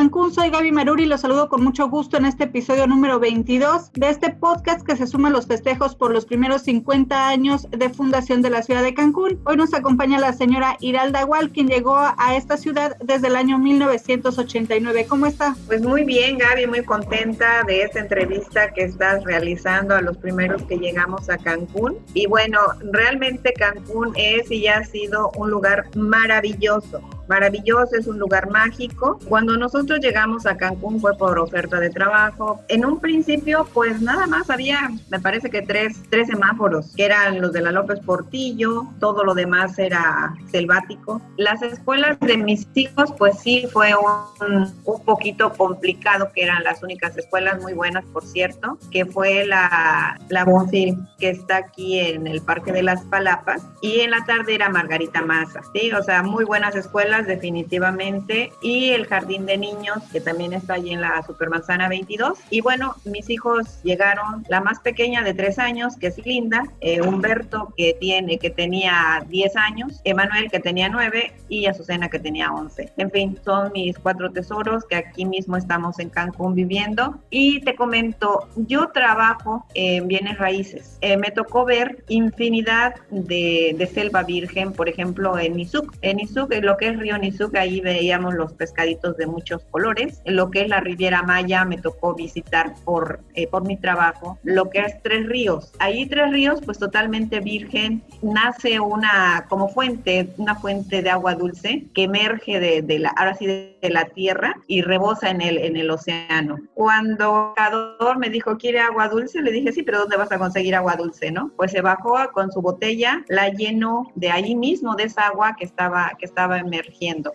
Cancún, soy Gaby Maruri y los saludo con mucho gusto en este episodio número 22 de este podcast que se suma a los festejos por los primeros 50 años de fundación de la ciudad de Cancún. Hoy nos acompaña la señora Iralda Gual, quien llegó a esta ciudad desde el año 1989. ¿Cómo está? Pues muy bien, Gaby, muy contenta de esta entrevista que estás realizando a los primeros que llegamos a Cancún. Y bueno, realmente Cancún es y ya ha sido un lugar maravilloso maravilloso, es un lugar mágico. Cuando nosotros llegamos a Cancún fue por oferta de trabajo. En un principio, pues nada más había, me parece que tres, tres semáforos, que eran los de la López Portillo, todo lo demás era selvático. Las escuelas de mis hijos, pues sí, fue un, un poquito complicado, que eran las únicas escuelas muy buenas, por cierto, que fue la, la Bonfil, que está aquí en el Parque de las Palapas, y en la tarde era Margarita Maza, ¿sí? O sea, muy buenas escuelas definitivamente y el jardín de niños que también está allí en la Supermanzana 22 y bueno mis hijos llegaron la más pequeña de tres años que es Linda eh, Humberto que tiene que tenía 10 años Emanuel que tenía 9 y Azucena que tenía 11 en fin son mis cuatro tesoros que aquí mismo estamos en Cancún viviendo. Y te comento yo trabajo en bienes raíces. Eh, me tocó ver infinidad de, selva virgen por ejemplo en Nizuc en Nizuc lo que es Río ahí veíamos los pescaditos de muchos colores. Lo que es la Riviera Maya me tocó visitar por, eh, por mi trabajo. Lo que es Tres Ríos. Ahí Tres Ríos, pues totalmente virgen, nace una como fuente, una fuente de agua dulce que emerge de, de la, ahora sí de, la tierra y rebosa en el, en el océano. Cuando Cador me dijo, ¿quiere agua dulce? Le dije, sí, pero ¿dónde vas a conseguir agua dulce, no? Pues se bajó con su botella, la llenó de ahí mismo, de esa agua que estaba, que estaba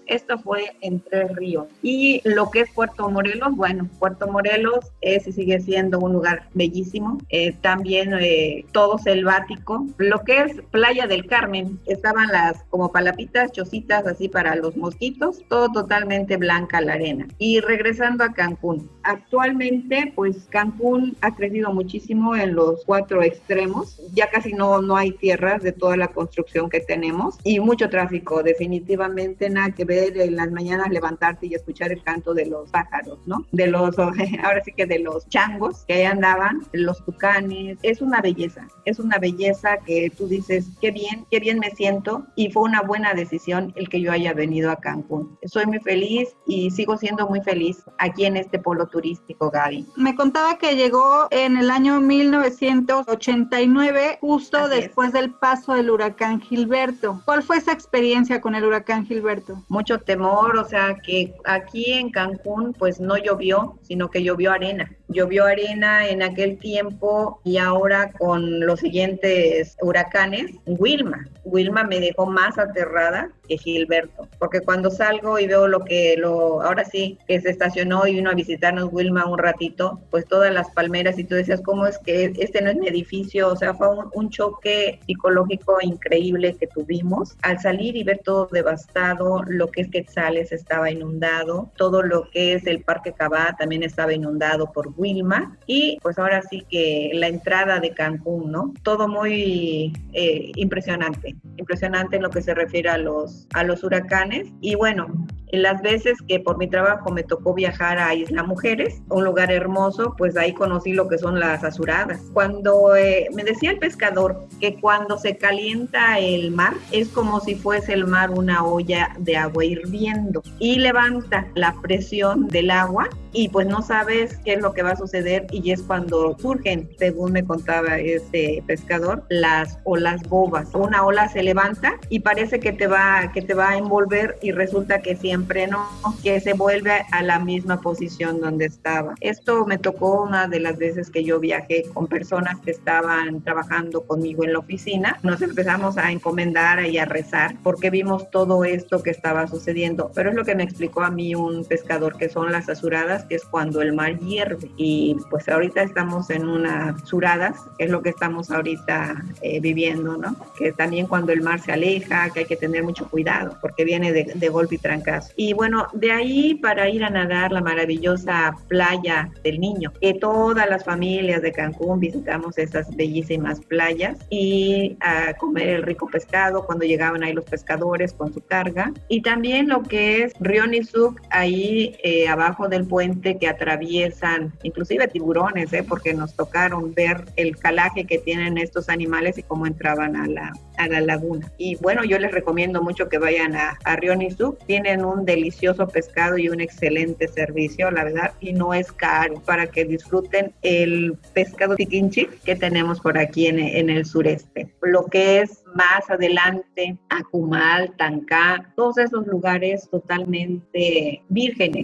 esto fue en Tres Ríos. Y lo que es Puerto Morelos, bueno, Puerto Morelos es y sigue siendo un lugar bellísimo, eh, también eh, todo selvático. Lo que es Playa del Carmen, estaban las como palapitas, chocitas así para los mosquitos, todo totalmente blanca la arena. Y regresando a Cancún, actualmente pues Cancún ha crecido muchísimo en los cuatro extremos, ya casi no, no hay tierras de toda la construcción que tenemos y mucho tráfico, definitivamente nada que ver en las mañanas levantarte y escuchar el canto de los pájaros, ¿no? De los, ahora sí que de los changos que ahí andaban, los tucanes. Es una belleza, es una belleza que tú dices, qué bien, qué bien me siento y fue una buena decisión el que yo haya venido a Cancún. Soy muy feliz y sigo siendo muy feliz aquí en este polo turístico, Gaby. Me contaba que llegó en el año 1989, justo después del paso del huracán Gilberto. ¿Cuál fue esa experiencia con el huracán Gilberto? Mucho temor, o sea que aquí en Cancún pues no llovió, sino que llovió arena. Llovió arena en aquel tiempo y ahora con los siguientes huracanes, Wilma. Wilma me dejó más aterrada que Gilberto, porque cuando salgo y veo lo que lo ahora sí que se estacionó y vino a visitarnos Wilma un ratito, pues todas las palmeras y tú decías, ¿cómo es que este no es mi edificio? O sea, fue un, un choque psicológico increíble que tuvimos al salir y ver todo devastado, lo que es Quetzales estaba inundado, todo lo que es el Parque Cabá también estaba inundado por Wilma y pues ahora sí que la entrada de Cancún, ¿no? Todo muy eh, impresionante, impresionante en lo que se refiere a los, a los huracanes y bueno, las veces que por mi trabajo me tocó viajar a Isla Mujeres, un lugar hermoso, pues ahí conocí lo que son las azuradas. Cuando eh, me decía el pescador que cuando se calienta el mar es como si fuese el mar una olla de agua hirviendo y levanta la presión del agua y pues no sabes qué es lo que va a suceder y es cuando surgen, según me contaba este pescador, las olas bobas. Una ola se levanta y parece que te va que te va a envolver y resulta que siempre desenfreno que se vuelve a la misma posición donde estaba. Esto me tocó una de las veces que yo viajé con personas que estaban trabajando conmigo en la oficina. Nos empezamos a encomendar y a rezar porque vimos todo esto que estaba sucediendo. Pero es lo que me explicó a mí un pescador que son las azuradas, que es cuando el mar hierve. Y pues ahorita estamos en unas azuradas, que es lo que estamos ahorita eh, viviendo, ¿no? Que también cuando el mar se aleja, que hay que tener mucho cuidado porque viene de, de golpe y trancazo. Y bueno, de ahí para ir a nadar la maravillosa playa del Niño, que todas las familias de Cancún visitamos esas bellísimas playas y a comer el rico pescado cuando llegaban ahí los pescadores con su carga. Y también lo que es Río Nizuk, ahí eh, abajo del puente que atraviesan, inclusive tiburones, ¿eh? porque nos tocaron ver el calaje que tienen estos animales y cómo entraban a la, a la laguna. Y bueno, yo les recomiendo mucho que vayan a, a Río Nizuk. Tienen un delicioso pescado y un excelente servicio, la verdad, y no es caro para que disfruten el pescado tiquinchi que tenemos por aquí en, en el sureste. Lo que es más adelante, Acumal, Tancá, todos esos lugares totalmente vírgenes.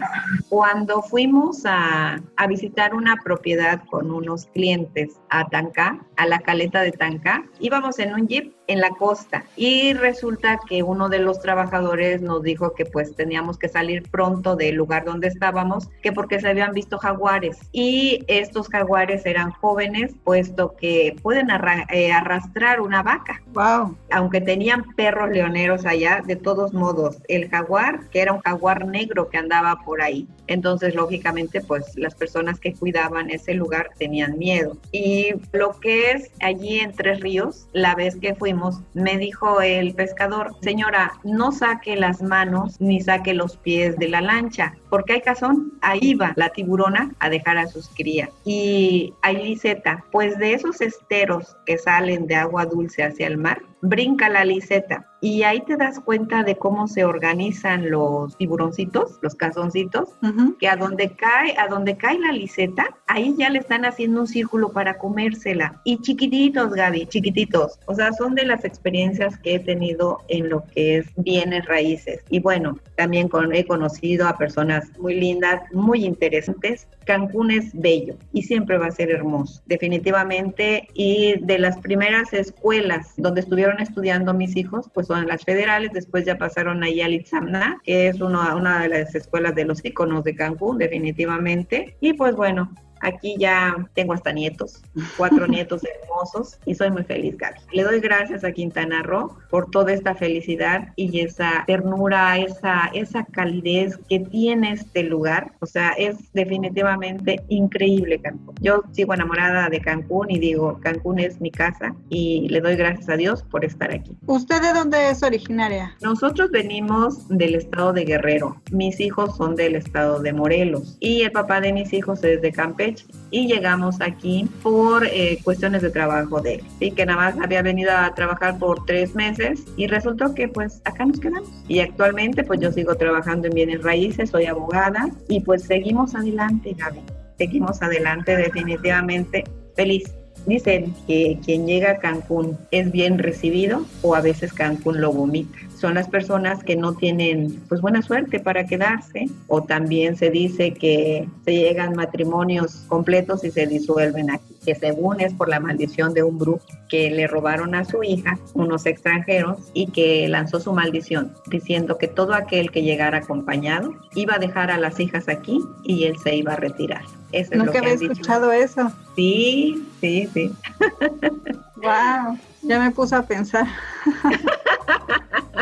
Cuando fuimos a, a, visitar una propiedad con unos clientes a Tancá, a la caleta de Tancá, íbamos en un jeep en la costa y resulta que uno de los trabajadores nos dijo que pues teníamos que salir pronto del lugar donde estábamos, que porque se habían visto jaguares y estos jaguares eran jóvenes puesto que pueden eh, arrastrar una vaca. Wow. Aunque tenían perros leoneros allá, de todos modos, el jaguar, que era un jaguar negro que andaba por ahí. Entonces, lógicamente, pues las personas que cuidaban ese lugar tenían miedo. Y lo que es allí en Tres Ríos, la vez que fuimos, me dijo el pescador, señora, no saque las manos ni saque los pies de la lancha, porque hay cazón, ahí va la tiburona a dejar a sus crías. Y liseta, pues de esos esteros que salen de agua dulce hacia el mar, brinca la liseta y ahí te das cuenta de cómo se organizan los tiburoncitos, los cazoncitos, que a donde cae, a donde cae la liseta, ahí ya le están haciendo un círculo para comérsela. Y chiquititos, Gaby, chiquititos. O sea, son de las experiencias que he tenido en lo que es bienes raíces. Y bueno, también con, he conocido a personas muy lindas, muy interesantes. Cancún es bello y siempre va a ser hermoso, definitivamente. Y de las primeras escuelas donde estuvieron estudiando mis hijos, pues son las federales, después ya pasaron ahí al Itzamna, que es una, una de las escuelas de los iconos de Cancún, definitivamente. Y pues bueno, Aquí ya tengo hasta nietos, cuatro nietos hermosos y soy muy feliz, Gaby. Le doy gracias a Quintana Roo por toda esta felicidad y esa ternura, esa, esa calidez que tiene este lugar. O sea, es definitivamente increíble Cancún. Yo sigo enamorada de Cancún y digo, Cancún es mi casa y le doy gracias a Dios por estar aquí. ¿Usted de dónde es originaria? Nosotros venimos del estado de Guerrero. Mis hijos son del estado de Morelos y el papá de mis hijos es de Campeche y llegamos aquí por eh, cuestiones de trabajo de él. y que nada más había venido a trabajar por tres meses y resultó que pues acá nos quedamos. Y actualmente pues yo sigo trabajando en bienes raíces, soy abogada y pues seguimos adelante, Gaby. Seguimos adelante definitivamente feliz. Dicen que quien llega a Cancún es bien recibido o a veces Cancún lo vomita son las personas que no tienen pues buena suerte para quedarse o también se dice que se llegan matrimonios completos y se disuelven aquí, que según es por la maldición de un brujo que le robaron a su hija unos extranjeros y que lanzó su maldición diciendo que todo aquel que llegara acompañado iba a dejar a las hijas aquí y él se iba a retirar. Eso Nunca había escuchado eso. Sí, sí, sí. Wow, ya me puse a pensar.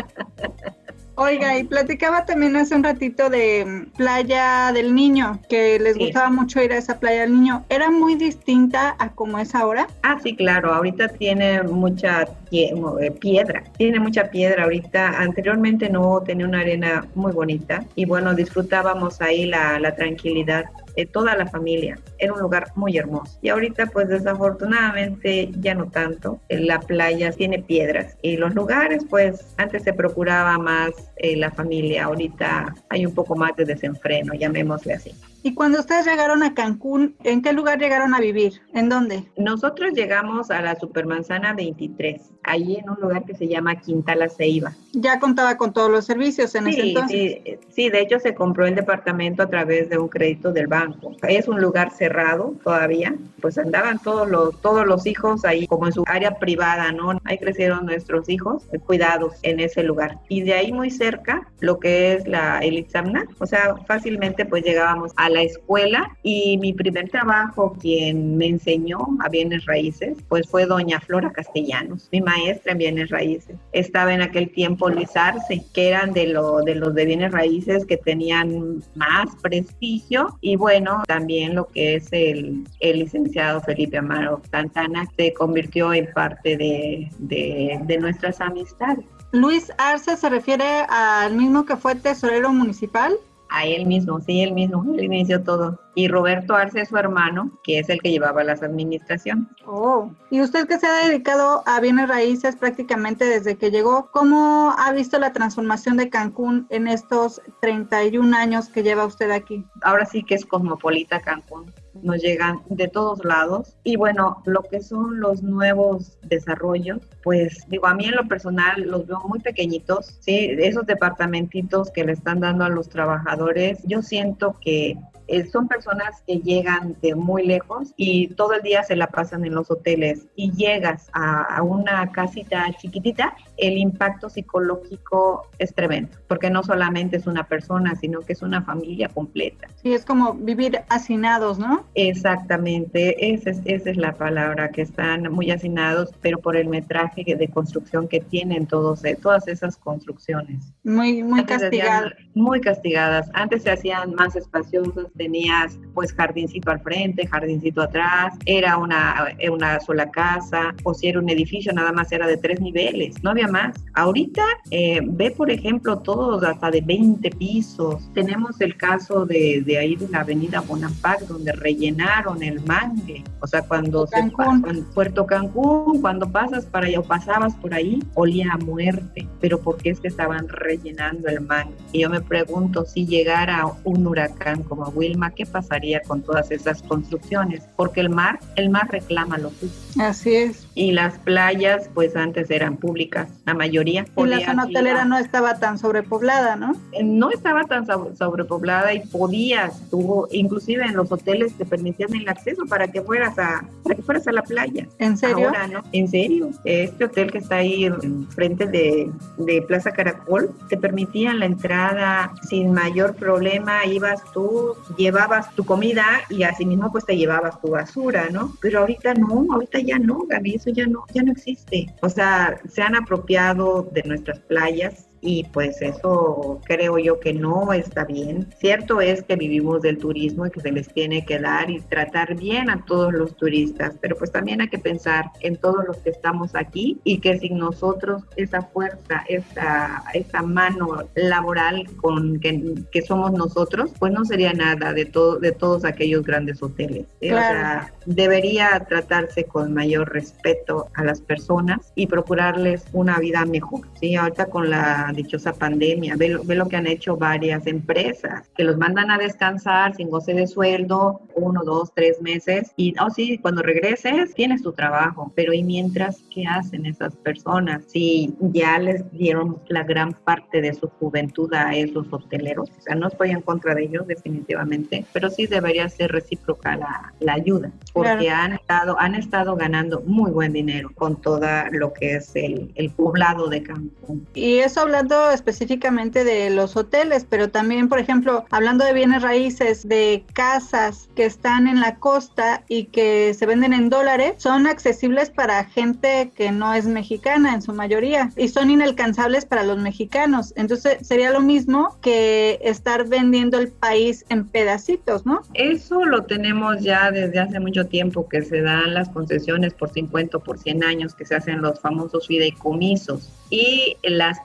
Oiga, y platicaba también hace un ratito de Playa del Niño, que les gustaba mucho ir a esa Playa del Niño. ¿Era muy distinta a como es ahora? Ah, sí, claro. Ahorita tiene mucha eh, piedra. Tiene mucha piedra ahorita. Anteriormente no tenía una arena muy bonita. Y bueno, disfrutábamos ahí la, la tranquilidad de toda la familia. Era un lugar muy hermoso. Y ahorita pues desafortunadamente ya no tanto. La playa tiene piedras y los lugares pues antes se procuraba más eh, la familia. Ahorita hay un poco más de desenfreno, llamémosle así. Y cuando ustedes llegaron a Cancún, ¿en qué lugar llegaron a vivir? ¿En dónde? Nosotros llegamos a la Supermanzana 23, ahí en un lugar que se llama Quinta La Ceiba. Ya contaba con todos los servicios en ese entonces. Sí, sí, de hecho se compró el departamento a través de un crédito del banco. Es un lugar cerrado todavía, pues andaban todos los, todos los hijos ahí como en su área privada, ¿no? Ahí crecieron nuestros hijos eh, cuidados en ese lugar. Y de ahí muy cerca, lo que es la, el Itzamna, o sea, fácilmente pues llegábamos a la escuela y mi primer trabajo, quien me enseñó a bienes raíces, pues fue doña Flora Castellanos, mi maestra en bienes raíces. Estaba en aquel tiempo Luis Arce, que eran de, lo, de los de bienes raíces que tenían más prestigio y bueno, también lo que es el, el licenciado Felipe Amaro Santana se convirtió en parte de, de, de nuestras amistades. Luis Arce se refiere al mismo que fue tesorero municipal a él mismo, sí, él mismo, él inició todo. Y Roberto Arce, su hermano, que es el que llevaba las administraciones. Oh, y usted que se ha dedicado a bienes raíces prácticamente desde que llegó, ¿cómo ha visto la transformación de Cancún en estos 31 años que lleva usted aquí? Ahora sí que es cosmopolita Cancún nos llegan de todos lados. Y bueno, lo que son los nuevos desarrollos, pues digo, a mí en lo personal los veo muy pequeñitos, ¿sí? Esos departamentitos que le están dando a los trabajadores, yo siento que eh, son personas que llegan de muy lejos y todo el día se la pasan en los hoteles y llegas a, una casita chiquitita, el impacto psicológico es tremendo, porque no solamente es una persona, sino que es una familia completa. Sí, es como vivir hacinados, ¿no? Exactamente, esa es, esa es la palabra, que están muy hacinados, pero por el metraje de construcción que tienen todos, eh, todas esas construcciones. Muy, muy castigadas. Muy castigadas. Antes se hacían más espaciosas, tenías pues jardincito al frente, jardincito atrás, era una, una sola casa, o si era un edificio nada más era de tres niveles, no había más. Ahorita eh, ve por ejemplo todos hasta de 20 pisos. Tenemos el caso de, de ahí de la avenida Bonampak donde rellenaron el mangue, o sea cuando Cancún. se en Puerto Cancún, cuando pasas para allá o pasabas por ahí, olía a muerte, pero porque es que estaban rellenando el mangue. Y yo me pregunto si llegara un huracán como Will ¿qué pasaría con todas esas construcciones? Porque el mar, el mar reclama lo suyo. Así es. Y las playas, pues antes eran públicas, la mayoría. Y la zona hotelera no estaba tan sobrepoblada, ¿no? Eh, no estaba tan sobrepoblada y podías, tuvo, inclusive en los hoteles te permitían el acceso para que fueras a, para que fueras a la playa. ¿En serio? Ahora, ¿no? En serio. Este hotel que está ahí en frente de, de Plaza Caracol, te permitían la entrada sin mayor problema, ibas tú, llevabas tu comida y así mismo pues te llevabas tu basura, ¿no? Pero ahorita no, ahorita ya no, Gaby, eso ya no, ya no existe. O sea, se han apropiado de nuestras playas, y pues eso creo yo que no está bien. Cierto es que vivimos del turismo y que se les tiene que dar y tratar bien a todos los turistas, pero pues también hay que pensar en todos los que estamos aquí y que sin nosotros esa fuerza, esa, esa mano laboral con que, que somos nosotros, pues no sería nada de, todo, de todos aquellos grandes hoteles. ¿eh? O sea, debería tratarse con mayor respeto a las personas y procurarles una vida mejor. ¿sí? Ahorita con la dichosa pandemia. Ve lo, ve lo que han hecho varias empresas, que los mandan a descansar sin goce de sueldo, uno, dos, tres meses, y, oh sí, cuando regreses tienes tu trabajo, pero ¿y mientras qué hacen esas personas? Si ya les dieron la gran parte de su juventud a esos hoteleros, o sea, no estoy en contra de ellos definitivamente, pero sí debería ser recíproca la, la ayuda, porque han, estado, han estado ganando muy buen dinero con todo lo que es el, el poblado de Cancún. Y eso habla específicamente de los hoteles, pero también, por ejemplo, hablando de bienes raíces, de casas que están en la costa y que se venden en dólares, son accesibles para gente que no es mexicana en su mayoría y son inalcanzables para los mexicanos. Entonces sería lo mismo que estar vendiendo el país en pedacitos, ¿no? Eso lo tenemos ya desde hace mucho tiempo que se dan las concesiones por 50 o por 100 años, que se hacen los famosos fideicomisos. Y las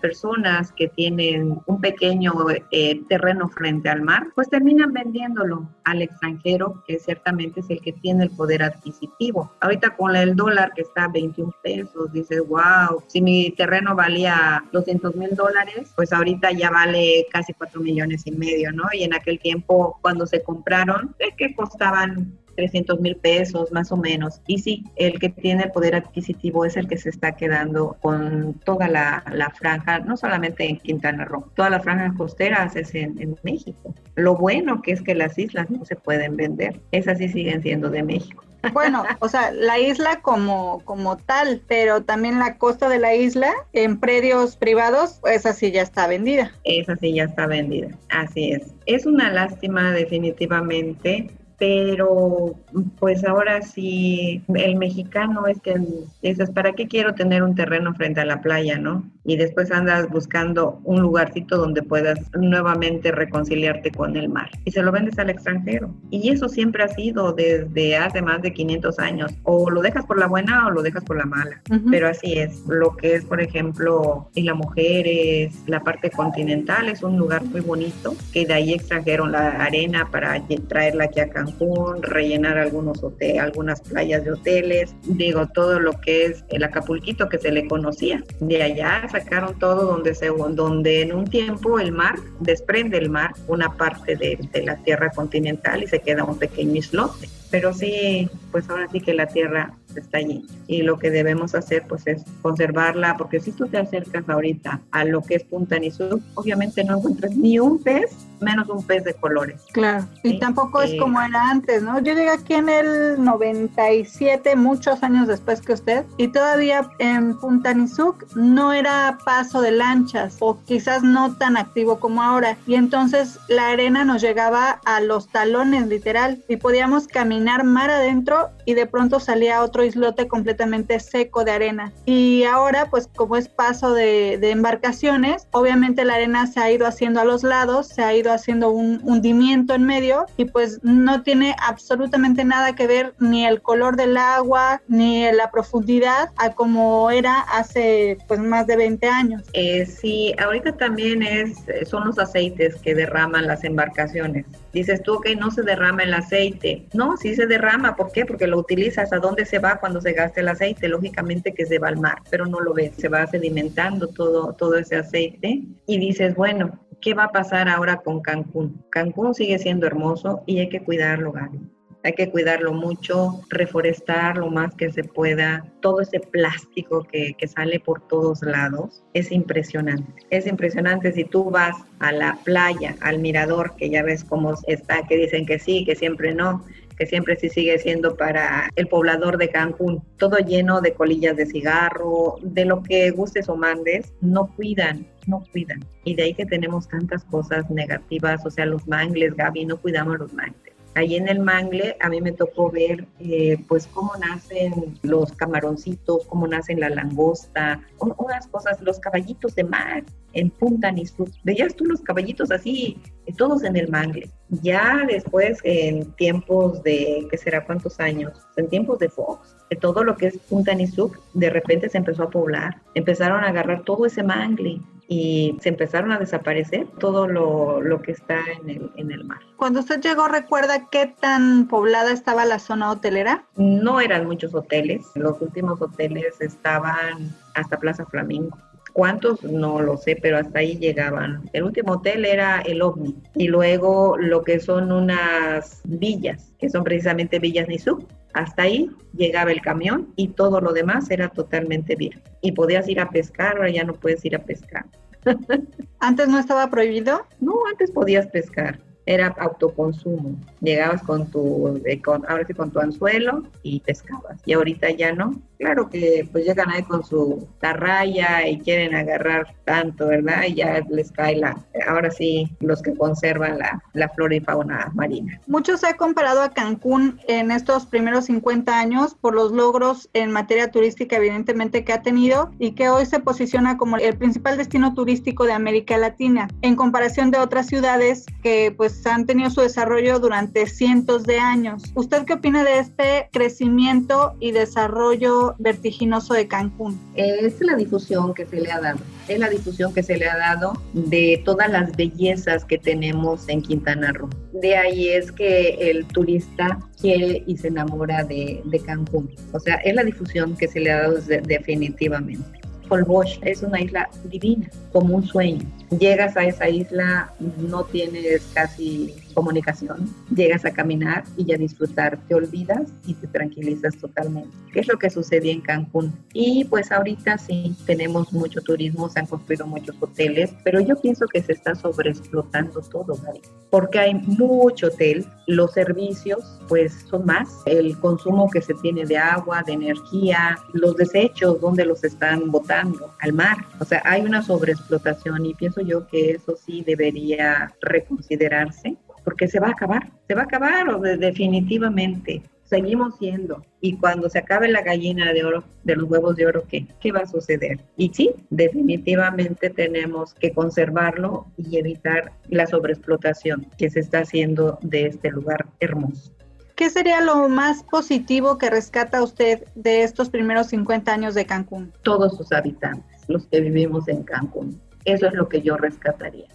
personas que tienen un pequeño eh, terreno frente al mar, pues terminan vendiéndolo al extranjero, que ciertamente es el que tiene el poder adquisitivo. Ahorita con el dólar que está a 21 pesos, dices, wow, si mi terreno valía 200 mil dólares, pues ahorita ya vale casi 4 millones y medio, ¿no? Y en aquel tiempo, cuando se compraron, es que costaban 300 mil pesos más o menos. Y sí, el que tiene el poder adquisitivo es el que se está quedando con toda la, franja, no solamente en Quintana Roo, todas las franjas costeras es en, en, México. Lo bueno que es que las islas no se pueden vender, esas sí siguen siendo de México. Bueno, o sea, la isla como, como tal, pero también la costa de la isla en predios privados, esa sí ya está vendida. Esa sí ya está vendida, así es. Es una lástima definitivamente pero pues ahora sí, el mexicano es que dices, ¿para qué quiero tener un terreno frente a la playa, no? Y después andas buscando un lugarcito donde puedas nuevamente reconciliarte con el mar y se lo vendes al extranjero. Y eso siempre ha sido desde hace más de 500 años. O lo dejas por la buena o lo dejas por la mala. Pero así es. Lo que es, por ejemplo, Isla Mujeres, la parte continental es un lugar muy bonito que de ahí extrajeron la arena para traerla aquí acá rellenar algunos algunas playas de hoteles, digo, todo lo que es el Acapulquito que se le conocía. De allá sacaron todo donde, se, donde en un tiempo el mar, desprende el mar una parte de, de la tierra continental y se queda un pequeño islote. Pero sí, pues ahora sí que la tierra está allí. Y lo que debemos hacer pues es conservarla, porque si tú te acercas ahorita a lo que es Punta Nizuc, obviamente no encuentras ni un pez, menos un pez de colores. Claro, y tampoco es como era antes, ¿no? Yo llegué aquí en el 97, muchos años después que usted, y todavía en Punta Nizuc no era paso de lanchas, o quizás no tan activo como ahora, y entonces la arena nos llegaba a los talones literal, y podíamos caminar mar adentro y de pronto salía otro islote completamente seco de arena. Y ahora, pues como es paso de, embarcaciones, obviamente la arena se ha ido haciendo a los lados, se ha ido haciendo un hundimiento en medio y pues no tiene absolutamente nada que ver ni el color del agua ni la profundidad a como era hace pues más de 20 años. Eh, sí, ahorita también es, son los aceites que derraman las embarcaciones. Dices tú, que no se derrama el aceite. No, sí se derrama. ¿Por qué? Porque lo utilizas. ¿A dónde se va cuando se gasta el aceite? Lógicamente que se va al mar, pero no lo ves. Se va sedimentando todo, todo ese aceite. Y dices, bueno, ¿qué va a pasar ahora con Cancún? Cancún sigue siendo hermoso y hay que cuidarlo, Gaby hay que cuidarlo mucho, reforestar lo más que se pueda. Todo ese plástico que, que, sale por todos lados es impresionante. Es impresionante si tú vas a la playa, al mirador, que ya ves cómo está, que dicen que sí, que siempre no que siempre sí sigue siendo para el poblador de Cancún, todo lleno de colillas de cigarro, de lo que gustes o mandes, no cuidan, no cuidan. Y de ahí que tenemos tantas cosas negativas, o sea, los mangles, Gaby, no cuidamos los mangles. Allí en el Mangle a mí me tocó ver eh, pues cómo nacen los camaroncitos, cómo nacen la langosta, unas cosas, los caballitos de mar en Punta Nizuc. Veías tú los caballitos así, todos en el Mangle. Ya después, en tiempos de, ¿qué será cuántos años? En tiempos de Fox, todo lo que es Punta Nizuc, de repente se empezó a poblar. Empezaron a agarrar todo ese mangle y se empezaron a desaparecer todo lo, lo que está en el, en el, mar. Cuando usted llegó, ¿recuerda qué tan poblada estaba la zona hotelera? No eran muchos hoteles, los últimos hoteles estaban hasta Plaza Flamingo. ¿Cuántos? No lo sé, pero hasta ahí llegaban. El último hotel era el OVNI y luego lo que son unas villas, que son precisamente Villas Nizuc. Hasta ahí llegaba el camión y todo lo demás era totalmente virgen. Y podías ir a pescar, ahora ya no puedes ir a pescar. ¿Antes no estaba prohibido? No, antes podías pescar era autoconsumo. Llegabas con tu, con, ahora sí con tu anzuelo y pescabas. Y ahorita ya no. Claro que pues llegan ahí con su tarraya y quieren agarrar tanto, ¿verdad? Y ya les cae la, ahora sí, los que conservan la, la flora y fauna marina. Mucho se ha comparado a Cancún en estos primeros 50 años por los logros en materia turística evidentemente que ha tenido y que hoy se posiciona como el principal destino turístico de América Latina en comparación de otras ciudades que pues han tenido su desarrollo durante cientos de años. ¿Usted qué opina de este crecimiento y desarrollo vertiginoso de Cancún? Es la difusión que se le ha dado, es la difusión que se le ha dado de todas las bellezas que tenemos en Quintana Roo. De ahí es que el turista quiere y se enamora de, Cancún. O sea, es la difusión que se le ha dado definitivamente. Holbox es una isla divina, como un sueño. Llegas a esa isla, no tienes casi comunicación, llegas a caminar y ya disfrutar, te olvidas y te tranquilizas totalmente. ¿Qué es lo que sucedía en Cancún? Y pues ahorita sí, tenemos mucho turismo, se han construido muchos hoteles, pero yo pienso que se está sobreexplotando todo, Gary, porque hay mucho hotel, los servicios pues son más, el consumo que se tiene de agua, de energía, los desechos, donde los están botando al mar, o sea, hay una sobreexplotación y pienso yo que eso sí debería reconsiderarse porque se va a acabar, se va a acabar o definitivamente. Seguimos siendo. Y cuando se acabe la gallina de oro, de los huevos de oro, ¿qué, ¿qué va a suceder? Y sí, definitivamente tenemos que conservarlo y evitar la sobreexplotación que se está haciendo de este lugar hermoso. ¿Qué sería lo más positivo que rescata usted de estos primeros 50 años de Cancún? Todos sus habitantes, los que vivimos en Cancún. Eso es lo que yo rescataría.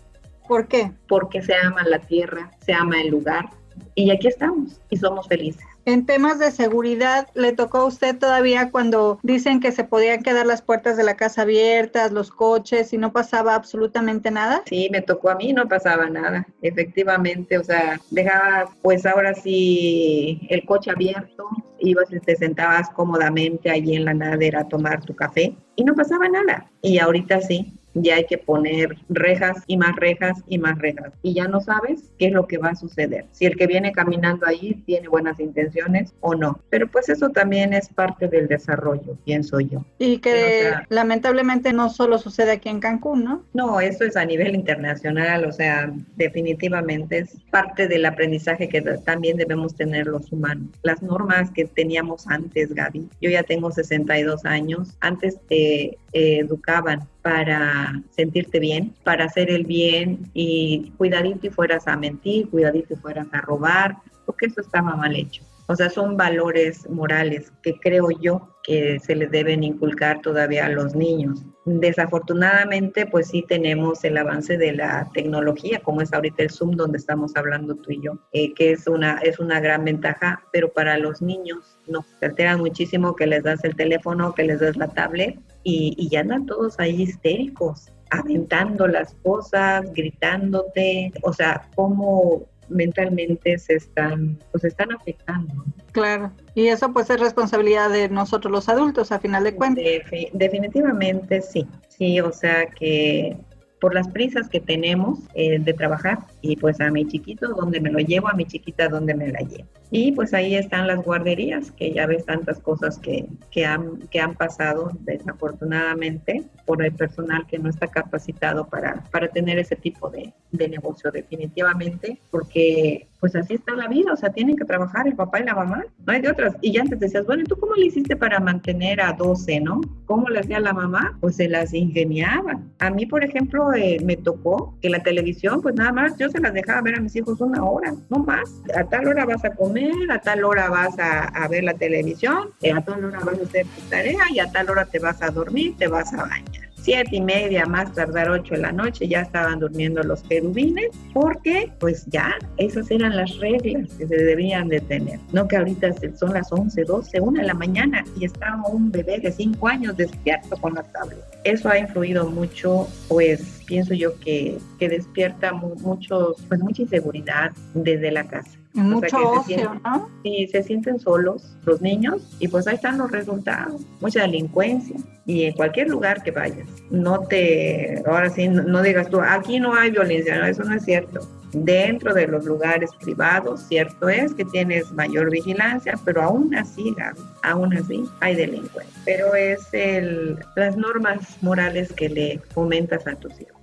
¿Por qué? Porque se ama la tierra, se ama el lugar y aquí estamos y somos felices. En temas de seguridad, ¿le tocó a usted todavía cuando dicen que se podían quedar las puertas de la casa abiertas, los coches y no pasaba absolutamente nada? Sí, me tocó a mí, no pasaba nada, efectivamente, o sea, dejaba pues ahora sí el coche abierto, ibas y te sentabas cómodamente allí en la nadera a tomar tu café y no pasaba nada. Y ahorita sí, ya hay que poner rejas y más rejas y más rejas. Y ya no sabes qué es lo que va a suceder. Si el que viene caminando ahí tiene buenas intenciones o no. Pero pues eso también es parte del desarrollo, pienso yo. Y que lamentablemente no solo sucede aquí en Cancún, ¿no? No, eso es a nivel internacional, o sea, definitivamente es parte del aprendizaje que también debemos tener los humanos. Las normas que teníamos antes, Gaby, yo ya tengo 62 años, antes te educaban para sentirte bien, para hacer el bien y cuidadito y fueras a mentir, cuidadito y fueras a robar, porque eso estaba mal hecho. O sea, son valores morales que creo yo que se les deben inculcar todavía a los niños. Desafortunadamente, pues sí tenemos el avance de la tecnología, como es ahorita el Zoom donde estamos hablando tú y yo, eh, que es una, es una gran ventaja, pero para los niños no, se alteran muchísimo que les das el teléfono, que les das la tablet y, y ya andan todos ahí histéricos aventando las cosas, gritándote, o sea, cómo mentalmente se están, pues están afectando. Claro, y eso pues es responsabilidad de nosotros los adultos, a final de cuentas. definitivamente sí, sí, o sea que por las prisas que tenemos eh, de trabajar y pues a mi chiquito donde me lo llevo, a mi chiquita donde me la llevo. Y pues ahí están las guarderías, que ya ves tantas cosas que, que, han, que han pasado desafortunadamente por el personal que no está capacitado para, para tener ese tipo de, de negocio definitivamente, porque pues así está la vida, o sea, tienen que trabajar el papá y la mamá, no hay de otras. Y ya antes decías, bueno, ¿y tú cómo le hiciste para mantener a 12, no? ¿Cómo le hacía la mamá? Pues se las ingeniaba. A mí, por ejemplo, eh, me tocó que la televisión, pues nada más, yo se las dejaba ver a mis hijos una hora, no más. A tal hora vas a comer a tal hora vas a, ver la televisión, a tal hora vas a hacer tu tarea y a tal hora te vas a dormir, te vas a bañar siete y media, más tardar ocho de la noche, ya estaban durmiendo los querubines, porque pues ya esas eran las reglas que se debían de tener. No que ahorita son las 11, 12, 1 de la mañana y está un bebé de cinco años despierto con la tablet. Eso ha influido mucho, pues pienso yo que, que despierta mucho, pues mucha inseguridad desde la casa. Mucho ocio, ¿no? Y se sienten solos los niños y pues ahí están los resultados, mucha delincuencia y en cualquier lugar que vayas. No te, ahora sí, no, digas tú, aquí no hay violencia, no, eso no es cierto. Dentro de los lugares privados, cierto es que tienes mayor vigilancia, pero aún así, Gaby, aún así hay delincuentes. Pero es el, las normas morales que le fomentas a tus hijos.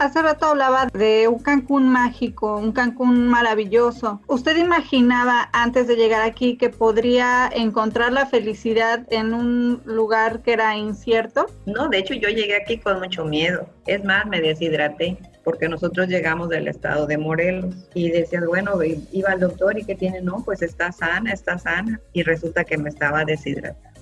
Hace rato hablaba de un Cancún mágico, un Cancún maravilloso. ¿Usted imaginaba antes de llegar aquí que podría encontrar la felicidad en un lugar que era incierto? No, de hecho yo llegué aquí con mucho miedo. Es más, me deshidraté porque nosotros llegamos del estado de Morelos y decían, bueno, iba al doctor y ¿qué tiene? No, pues está sana, está sana. Y resulta que me estaba deshidratando.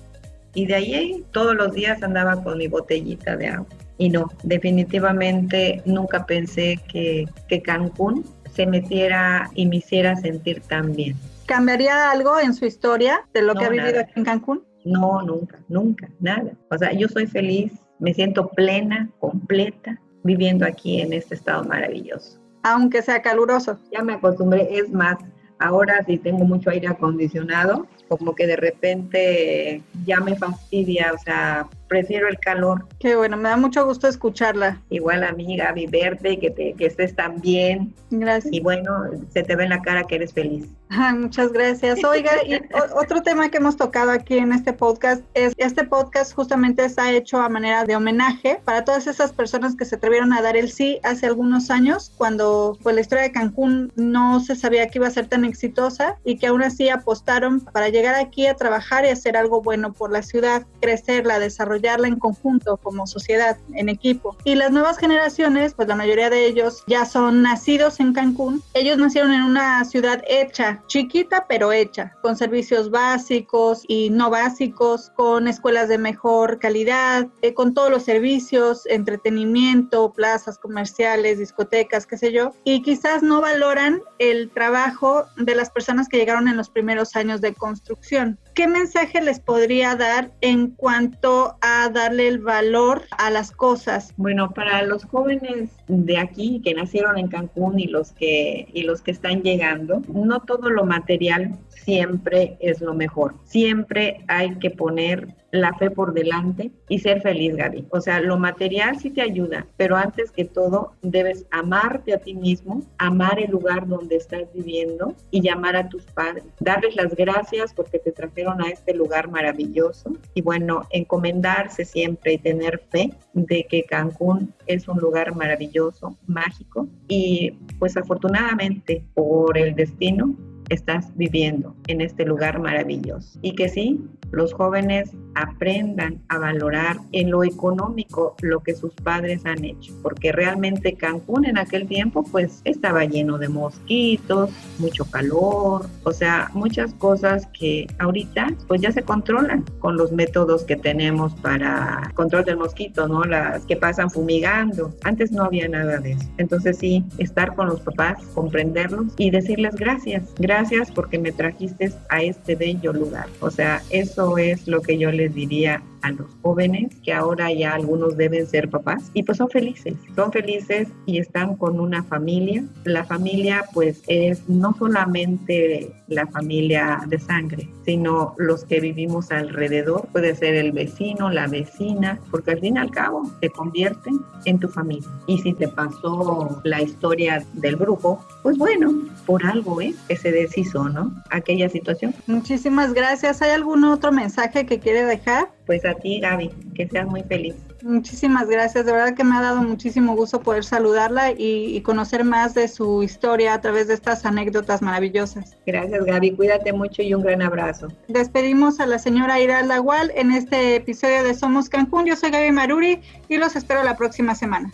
Y de ahí todos los días andaba con mi botellita de agua y no, definitivamente nunca pensé que, que Cancún se metiera y me hiciera sentir tan bien. ¿Cambiaría algo en su historia de lo que ha vivido aquí en Cancún? No, nunca, nunca, nada. O sea, yo soy feliz, me siento plena, completa, viviendo aquí en este estado maravilloso. Aunque sea caluroso. Ya me acostumbré, es más, ahora sí tengo mucho aire acondicionado, como que de repente ya me fastidia, o sea, prefiero el calor. Qué bueno, me da mucho gusto escucharla. Igual amiga, mi verte, que, te, que estés tan bien. Gracias. Y bueno, se te ve en la cara que eres feliz. muchas gracias. Oiga, y otro tema que hemos tocado aquí en este podcast es, este podcast justamente está hecho a manera de homenaje para todas esas personas que se atrevieron a dar el sí hace algunos años, cuando pues la historia de Cancún no se sabía que iba a ser tan exitosa y que aún así apostaron para llegar aquí a trabajar y hacer algo bueno por la ciudad, crecerla, desarrollarla en conjunto como sociedad, en equipo. Y las nuevas generaciones, pues la mayoría de ellos ya son nacidos en Cancún. Ellos nacieron en una ciudad hecha, chiquita pero hecha, con servicios básicos y no básicos, con escuelas de mejor calidad, eh, con todos los servicios, entretenimiento, plazas comerciales, discotecas, qué sé yo. Y quizás no valoran el trabajo de las personas que llegaron en los primeros años de construcción. ¿Qué mensaje les podría dar en cuanto a darle el valor a las cosas? Bueno, para los jóvenes de aquí que nacieron en Cancún y los que y los que están llegando, no todo lo material siempre es lo mejor. Siempre hay que poner la fe por delante y ser feliz, Gaby. O sea, lo material sí te ayuda, pero antes que todo debes amarte a ti mismo, amar el lugar donde estás viviendo y llamar a tus padres, darles las gracias porque te trajeron a este lugar maravilloso y bueno, encomendarse siempre y tener fe de que Cancún es un lugar maravilloso, mágico y pues afortunadamente por el destino estás viviendo en este lugar maravilloso. Y que sí, los jóvenes aprendan a valorar en lo económico lo que sus padres han hecho, porque realmente Cancún en aquel tiempo pues estaba lleno de mosquitos, mucho calor, o sea, muchas cosas que ahorita pues ya se controlan con los métodos que tenemos para control del mosquito, ¿no? Las que pasan fumigando. Antes no había nada de eso. Entonces sí, estar con los papás, comprenderlos y decirles gracias, gracias porque me trajiste a este bello lugar. O sea, eso es lo que yo les diría a los jóvenes que ahora ya algunos deben ser papás y pues son felices, son felices y están con una familia. La familia pues es no solamente la familia de sangre, sino los que vivimos alrededor, puede ser el vecino, la vecina, porque al fin y al cabo se convierten en tu familia. Y si te pasó la historia del grupo, pues bueno, por algo es que se deshizo, ¿no? Aquella situación. Muchísimas gracias. ¿Hay algún otro mensaje que quiere dejar? Pues a ti, Gaby, que seas muy feliz. Muchísimas gracias, de verdad que me ha dado muchísimo gusto poder saludarla y, conocer más de su historia a través de estas anécdotas maravillosas. Gracias Gaby, cuídate mucho y un gran abrazo. Despedimos a la señora Ira Lagual en este episodio de Somos Cancún. Yo soy Gaby Maruri y los espero la próxima semana.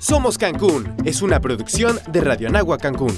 Somos Cancún es una producción de Radio Nagua Cancún.